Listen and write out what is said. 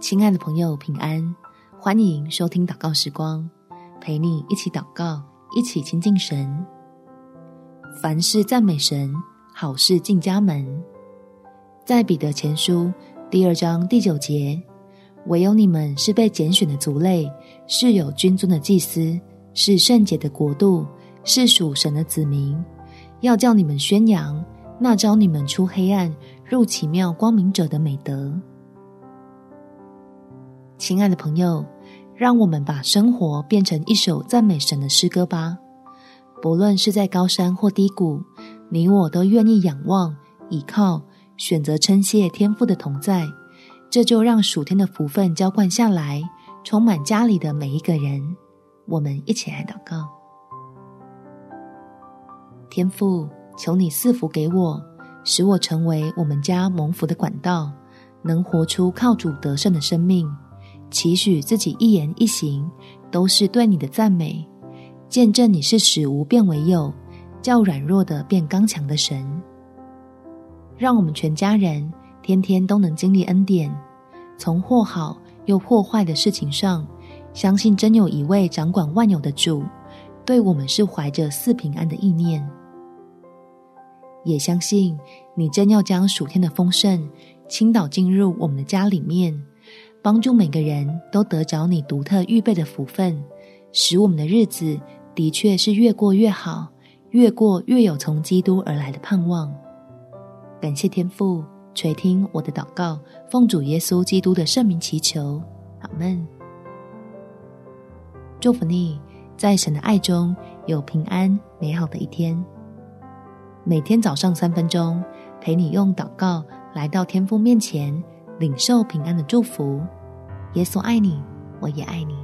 亲爱的朋友，平安！欢迎收听祷告时光，陪你一起祷告，一起亲近神。凡事赞美神，好事进家门。在彼得前书第二章第九节，唯有你们是被拣选的族类，是有君尊的祭司，是圣洁的国度，是属神的子民，要叫你们宣扬那召你们出黑暗入奇妙光明者的美德。亲爱的朋友，让我们把生活变成一首赞美神的诗歌吧。不论是在高山或低谷，你我都愿意仰望、倚靠，选择称谢天父的同在。这就让属天的福分浇灌下来，充满家里的每一个人。我们一起来祷告：天父，求你赐福给我，使我成为我们家蒙福的管道，能活出靠主得胜的生命。期许自己一言一行都是对你的赞美，见证你是使无变为有，叫软弱的变刚强的神。让我们全家人天天都能经历恩典，从或好又或坏的事情上，相信真有一位掌管万有的主，对我们是怀着赐平安的意念，也相信你真要将属天的丰盛倾倒进入我们的家里面。帮助每个人都得着你独特预备的福分，使我们的日子的确是越过越好，越过越有从基督而来的盼望。感谢天父垂听我的祷告，奉主耶稣基督的圣名祈求，阿门。祝福你，在神的爱中有平安美好的一天。每天早上三分钟，陪你用祷告来到天父面前。领受平安的祝福，耶稣爱你，我也爱你。